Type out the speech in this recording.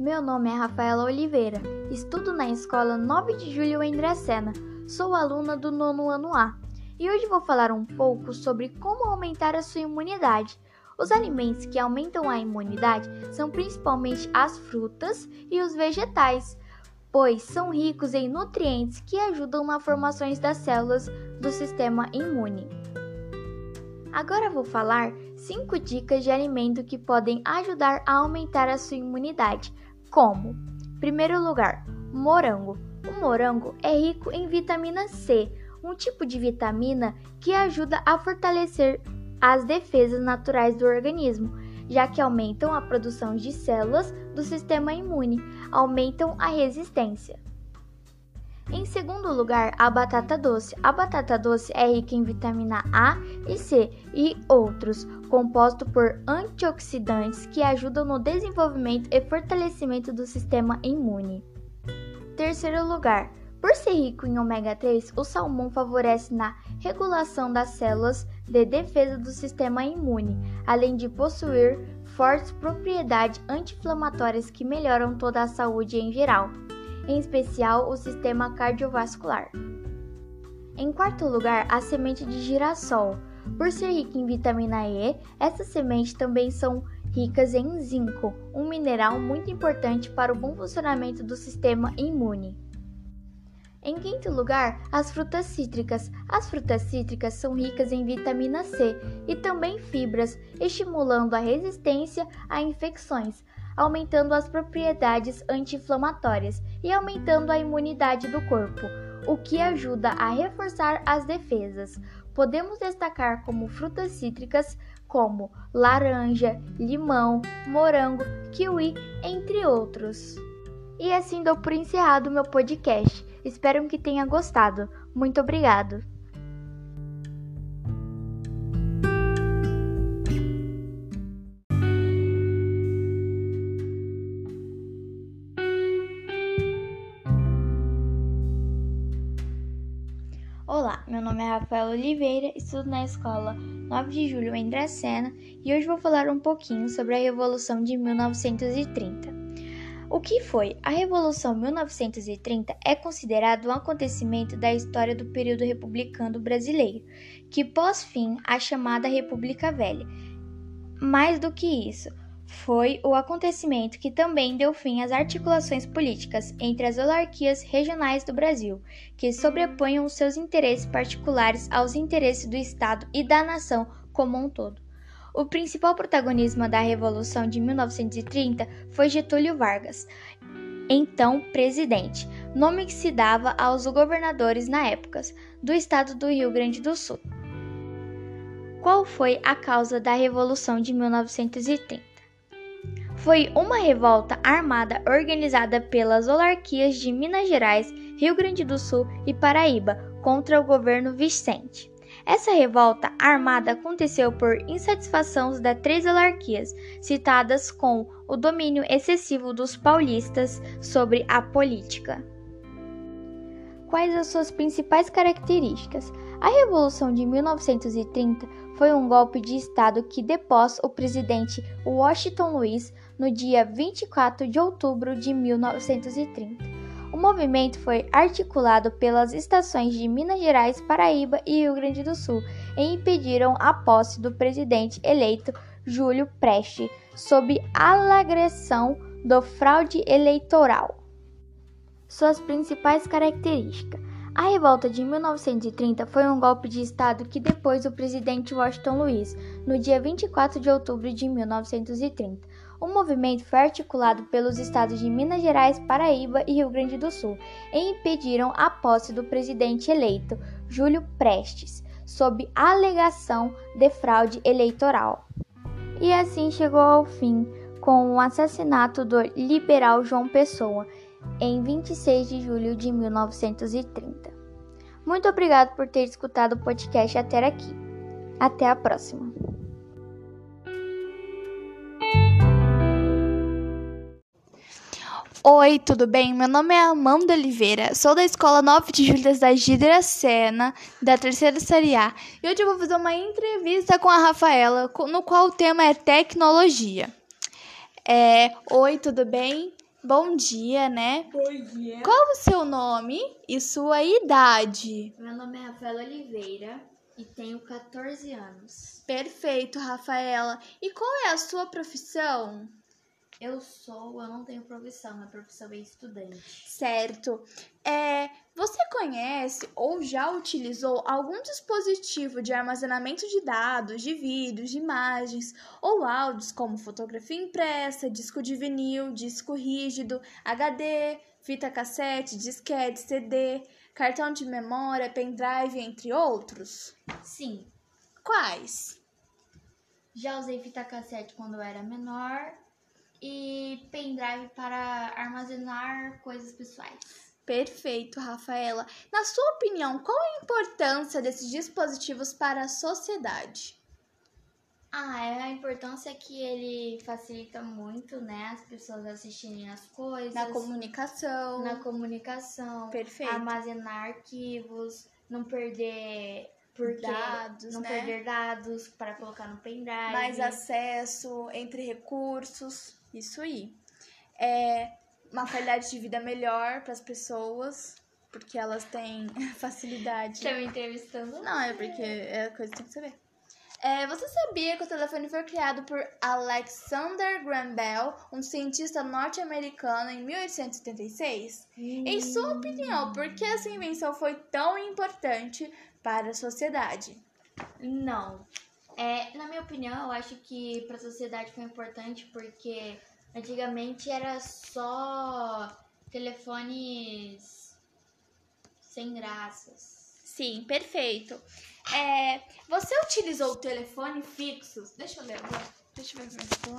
Meu nome é Rafaela Oliveira, estudo na escola 9 de Julho em Dracena, sou aluna do nono ano A e hoje vou falar um pouco sobre como aumentar a sua imunidade. Os alimentos que aumentam a imunidade são principalmente as frutas e os vegetais, pois são ricos em nutrientes que ajudam na formação das células do sistema imune. Agora vou falar 5 dicas de alimento que podem ajudar a aumentar a sua imunidade, como: primeiro lugar, morango. O morango é rico em vitamina C, um tipo de vitamina que ajuda a fortalecer as defesas naturais do organismo, já que aumentam a produção de células do sistema imune, aumentam a resistência. Em segundo lugar, a batata doce. A batata doce é rica em vitamina A e C e outros, composto por antioxidantes que ajudam no desenvolvimento e fortalecimento do sistema imune. Terceiro lugar, por ser rico em ômega 3, o salmão favorece na regulação das células de defesa do sistema imune, além de possuir fortes propriedades anti-inflamatórias que melhoram toda a saúde em geral em especial o sistema cardiovascular. Em quarto lugar, a semente de girassol. Por ser rica em vitamina E, essas sementes também são ricas em zinco, um mineral muito importante para o bom funcionamento do sistema imune. Em quinto lugar, as frutas cítricas. As frutas cítricas são ricas em vitamina C e também fibras, estimulando a resistência a infecções, aumentando as propriedades anti-inflamatórias e aumentando a imunidade do corpo, o que ajuda a reforçar as defesas. Podemos destacar como frutas cítricas como laranja, limão, morango, kiwi, entre outros. E assim dou por encerrado meu podcast. Espero que tenha gostado. Muito obrigado. Olá, meu nome é Rafael Oliveira, estudo na escola 9 de julho em Dracena e hoje vou falar um pouquinho sobre a Revolução de 1930. O que foi? A Revolução 1930 é considerado um acontecimento da história do período republicano brasileiro, que pôs fim à chamada República Velha. Mais do que isso, foi o acontecimento que também deu fim às articulações políticas entre as olarquias regionais do Brasil, que sobrepunham seus interesses particulares aos interesses do Estado e da nação como um todo. O principal protagonismo da Revolução de 1930 foi Getúlio Vargas, então presidente, nome que se dava aos governadores na época do estado do Rio Grande do Sul. Qual foi a causa da Revolução de 1930? Foi uma revolta armada organizada pelas olarquias de Minas Gerais, Rio Grande do Sul e Paraíba contra o governo Vicente. Essa revolta armada aconteceu por insatisfação das três olarquias, citadas com o domínio excessivo dos paulistas sobre a política. Quais as suas principais características? A Revolução de 1930 foi um golpe de Estado que depôs o presidente Washington Luiz no dia 24 de outubro de 1930. O movimento foi articulado pelas estações de Minas Gerais, Paraíba e Rio Grande do Sul e impediram a posse do presidente eleito Júlio Preste, sob alegação do fraude eleitoral. Suas principais características a revolta de 1930 foi um golpe de Estado que depois o presidente Washington Luiz, no dia 24 de outubro de 1930. O movimento foi articulado pelos estados de Minas Gerais, Paraíba e Rio Grande do Sul e impediram a posse do presidente eleito, Júlio Prestes, sob alegação de fraude eleitoral. E assim chegou ao fim com o assassinato do liberal João Pessoa em 26 de julho de 1930. Muito obrigado por ter escutado o podcast até aqui. Até a próxima. Oi, tudo bem? Meu nome é Amanda Oliveira, sou da Escola 9 de Julho da de Dracena, da terceira série A, e hoje eu vou fazer uma entrevista com a Rafaela, no qual o tema é tecnologia. É, Oi, tudo bem? Bom dia, né? Bom dia. Qual o seu nome e sua idade? Meu nome é Rafaela Oliveira e tenho 14 anos. Perfeito, Rafaela. E qual é a sua profissão? Eu sou, eu não tenho profissão, minha profissão é estudante. Certo. É, você conhece ou já utilizou algum dispositivo de armazenamento de dados, de vídeos, de imagens ou áudios, como fotografia impressa, disco de vinil, disco rígido, HD, fita cassete, disquete, CD, cartão de memória, pendrive, entre outros? Sim. Quais? Já usei fita cassete quando eu era menor e pendrive para armazenar coisas pessoais. Perfeito, Rafaela. Na sua opinião, qual a importância desses dispositivos para a sociedade? Ah, é a importância que ele facilita muito, né, as pessoas assistirem as coisas. Na comunicação. Na comunicação. Perfeito. Armazenar arquivos, não perder porque dados, não né? perder dados para colocar no pendrive. Mais acesso entre recursos. Isso aí. É uma qualidade de vida melhor para as pessoas, porque elas têm facilidade. Tá me entrevistando? Não, é porque é a coisa que tem que saber. É, você sabia que o telefone foi criado por Alexander Graham Bell, um cientista norte-americano, em 1876? Em sua opinião, por que essa invenção foi tão importante para a sociedade? Não. É, na minha opinião, eu acho que para a sociedade foi importante porque antigamente era só telefones sem graças. Sim, perfeito. É, você utilizou o telefone fixo? Deixa eu ver. Deixa eu ver.